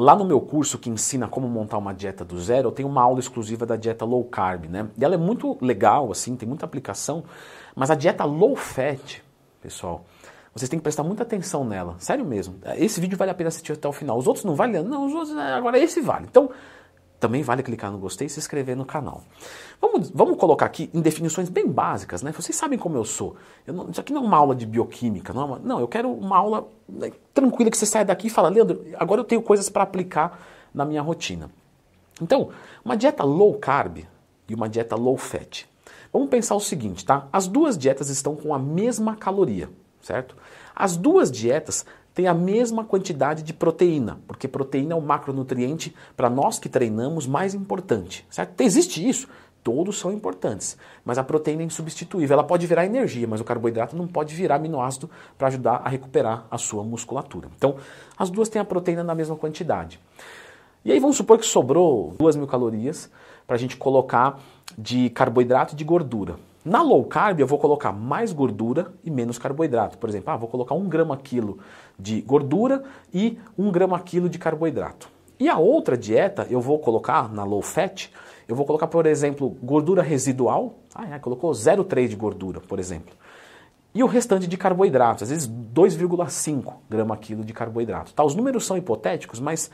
Lá no meu curso que ensina como montar uma dieta do zero, eu tenho uma aula exclusiva da dieta low carb, né? E ela é muito legal, assim, tem muita aplicação, mas a dieta low fat, pessoal, vocês têm que prestar muita atenção nela, sério mesmo. Esse vídeo vale a pena assistir até o final. Os outros não valem? Não, os outros, agora esse vale. Então, também vale clicar no gostei e se inscrever no canal. Vamos, vamos colocar aqui em definições bem básicas, né? Vocês sabem como eu sou. Eu não, isso aqui não é uma aula de bioquímica, não, é uma, não eu quero uma aula né, tranquila que você saia daqui e fala, Leandro, agora eu tenho coisas para aplicar na minha rotina. Então, uma dieta low carb e uma dieta low fat. Vamos pensar o seguinte, tá? As duas dietas estão com a mesma caloria certo? As duas dietas têm a mesma quantidade de proteína, porque proteína é o macronutriente para nós que treinamos mais importante, certo? Existe isso, todos são importantes, mas a proteína é insubstituível. Ela pode virar energia, mas o carboidrato não pode virar aminoácido para ajudar a recuperar a sua musculatura. Então, as duas têm a proteína na mesma quantidade. E aí vamos supor que sobrou 2 mil calorias para a gente colocar de carboidrato e de gordura. Na low carb eu vou colocar mais gordura e menos carboidrato. Por exemplo, ah, vou colocar 1 grama quilo de gordura e 1 grama quilo de carboidrato. E a outra dieta eu vou colocar na low fat, eu vou colocar, por exemplo, gordura residual. Ah, é, colocou 0,3 de gordura, por exemplo. E o restante de carboidratos, às vezes 2,5 grama quilo de carboidrato. Tá, os números são hipotéticos, mas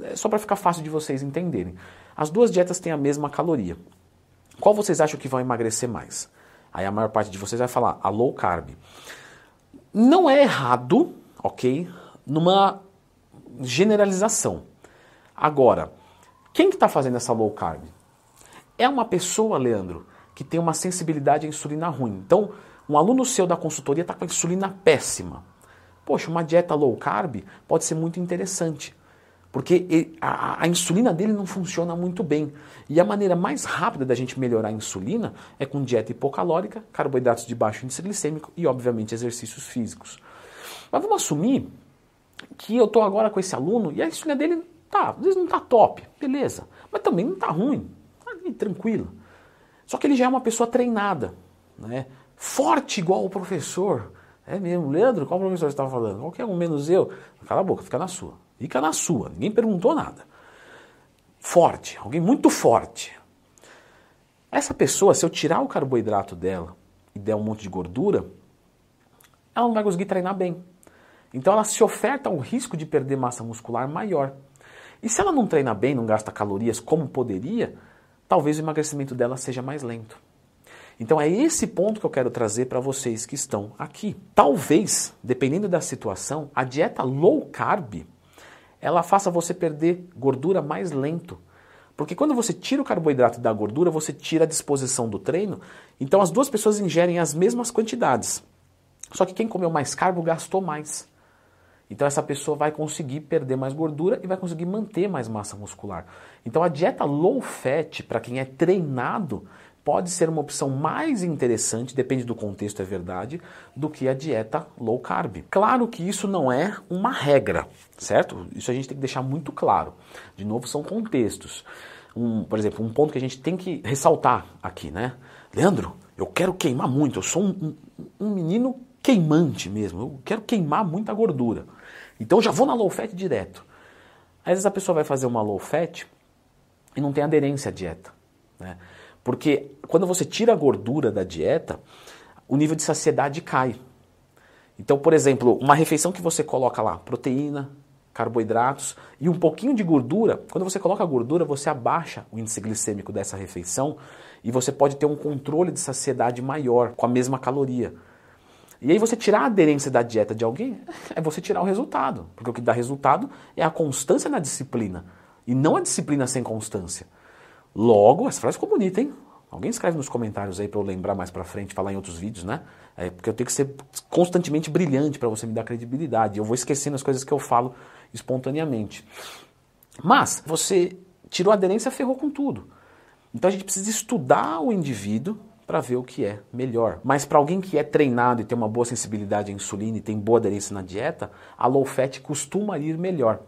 é só para ficar fácil de vocês entenderem. As duas dietas têm a mesma caloria. Qual vocês acham que vão emagrecer mais? Aí a maior parte de vocês vai falar a low carb. Não é errado, ok? Numa generalização. Agora, quem que está fazendo essa low carb? É uma pessoa, Leandro, que tem uma sensibilidade à insulina ruim. Então, um aluno seu da consultoria está com a insulina péssima. Poxa, uma dieta low carb pode ser muito interessante. Porque a, a, insulina dele não funciona muito bem. E a maneira mais rápida da gente melhorar a insulina é com dieta hipocalórica, carboidratos de baixo índice glicêmico e, obviamente, exercícios físicos. Mas vamos assumir que eu estou agora com esse aluno e a insulina dele tá, às vezes não está top, beleza. Mas também não está ruim, tá tranquilo. Só que ele já é uma pessoa treinada, né? forte igual o professor. É mesmo, Leandro, qual professor você estava falando? Qualquer um menos eu. Cala a boca, fica na sua. Fica na sua, ninguém perguntou nada. Forte, alguém muito forte. Essa pessoa, se eu tirar o carboidrato dela e der um monte de gordura, ela não vai conseguir treinar bem. Então ela se oferta um risco de perder massa muscular maior. E se ela não treina bem, não gasta calorias como poderia, talvez o emagrecimento dela seja mais lento. Então é esse ponto que eu quero trazer para vocês que estão aqui. Talvez, dependendo da situação, a dieta low carb ela faça você perder gordura mais lento. Porque quando você tira o carboidrato da gordura, você tira a disposição do treino. Então as duas pessoas ingerem as mesmas quantidades. Só que quem comeu mais carbo gastou mais. Então essa pessoa vai conseguir perder mais gordura e vai conseguir manter mais massa muscular. Então a dieta low fat, para quem é treinado, pode ser uma opção mais interessante, depende do contexto, é verdade, do que a dieta low carb. Claro que isso não é uma regra, certo? Isso a gente tem que deixar muito claro. De novo, são contextos. Um, por exemplo, um ponto que a gente tem que ressaltar aqui, né? Leandro, eu quero queimar muito, eu sou um, um, um menino queimante mesmo, eu quero queimar muita gordura. Então eu já vou na low fat direto. Às vezes a pessoa vai fazer uma low fat e não tem aderência à dieta, né? Porque quando você tira a gordura da dieta, o nível de saciedade cai. Então, por exemplo, uma refeição que você coloca lá, proteína, carboidratos e um pouquinho de gordura, quando você coloca a gordura, você abaixa o índice glicêmico dessa refeição e você pode ter um controle de saciedade maior com a mesma caloria. E aí você tirar a aderência da dieta de alguém é você tirar o resultado, porque o que dá resultado é a constância na disciplina e não a disciplina sem constância. Logo, essa frase ficou bonita, hein? Alguém escreve nos comentários aí para eu lembrar mais para frente, falar em outros vídeos, né? É porque eu tenho que ser constantemente brilhante para você me dar credibilidade. Eu vou esquecendo as coisas que eu falo espontaneamente. Mas você tirou a aderência, ferrou com tudo. Então a gente precisa estudar o indivíduo para ver o que é melhor. Mas para alguém que é treinado e tem uma boa sensibilidade à insulina e tem boa aderência na dieta, a low fat costuma ir melhor.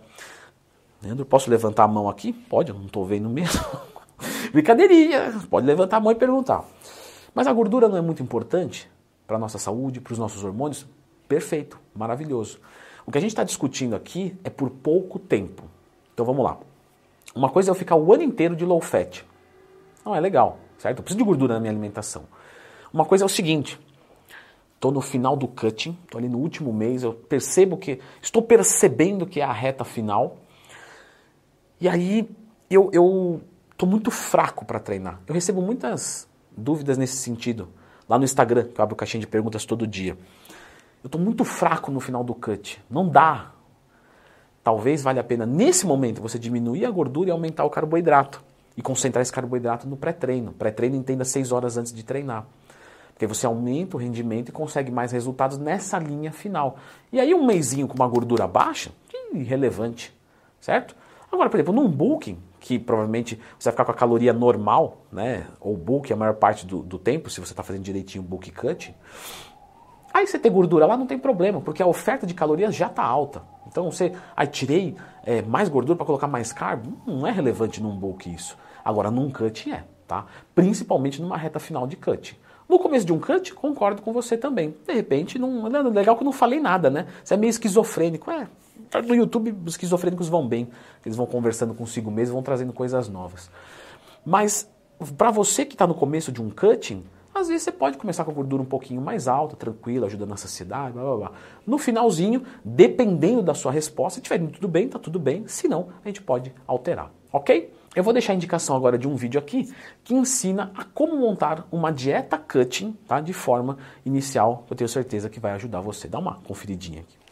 Leandro, posso levantar a mão aqui? Pode, eu não estou vendo mesmo. Brincadeirinha, pode levantar a mão e perguntar. Mas a gordura não é muito importante para a nossa saúde, para os nossos hormônios? Perfeito, maravilhoso. O que a gente está discutindo aqui é por pouco tempo. Então vamos lá. Uma coisa é eu ficar o ano inteiro de low fat. Não é legal, certo? Eu preciso de gordura na minha alimentação. Uma coisa é o seguinte, estou no final do cutting, estou ali no último mês, eu percebo que, estou percebendo que é a reta final, e aí eu estou muito fraco para treinar. Eu recebo muitas dúvidas nesse sentido, lá no Instagram, que eu abro caixinha de perguntas todo dia. Eu estou muito fraco no final do cut, não dá. Talvez valha a pena, nesse momento, você diminuir a gordura e aumentar o carboidrato. E concentrar esse carboidrato no pré-treino. Pré-treino entenda 6 horas antes de treinar. Porque você aumenta o rendimento e consegue mais resultados nessa linha final. E aí um mêsinho com uma gordura baixa, irrelevante, certo? Agora, por exemplo, num booking, que provavelmente você vai ficar com a caloria normal, né? Ou bulk a maior parte do, do tempo, se você está fazendo direitinho bulk cut. Aí você ter gordura lá não tem problema, porque a oferta de calorias já está alta. Então você, aí tirei é, mais gordura para colocar mais carbo, não é relevante num bulk isso. Agora num cut é, tá? Principalmente numa reta final de cut. No começo de um cut, concordo com você também. De repente, não, legal que eu não falei nada, né? Você é meio esquizofrênico. É, no YouTube, os esquizofrênicos vão bem. Eles vão conversando consigo mesmo, vão trazendo coisas novas. Mas, para você que está no começo de um cutting, às vezes você pode começar com a gordura um pouquinho mais alta, tranquila, ajudando na saciedade, blá blá blá. No finalzinho, dependendo da sua resposta, se indo tudo bem, tá tudo bem. Se não, a gente pode alterar, ok? Eu vou deixar a indicação agora de um vídeo aqui que ensina a como montar uma dieta cutting tá, de forma inicial. Eu tenho certeza que vai ajudar você. Dá uma conferidinha aqui.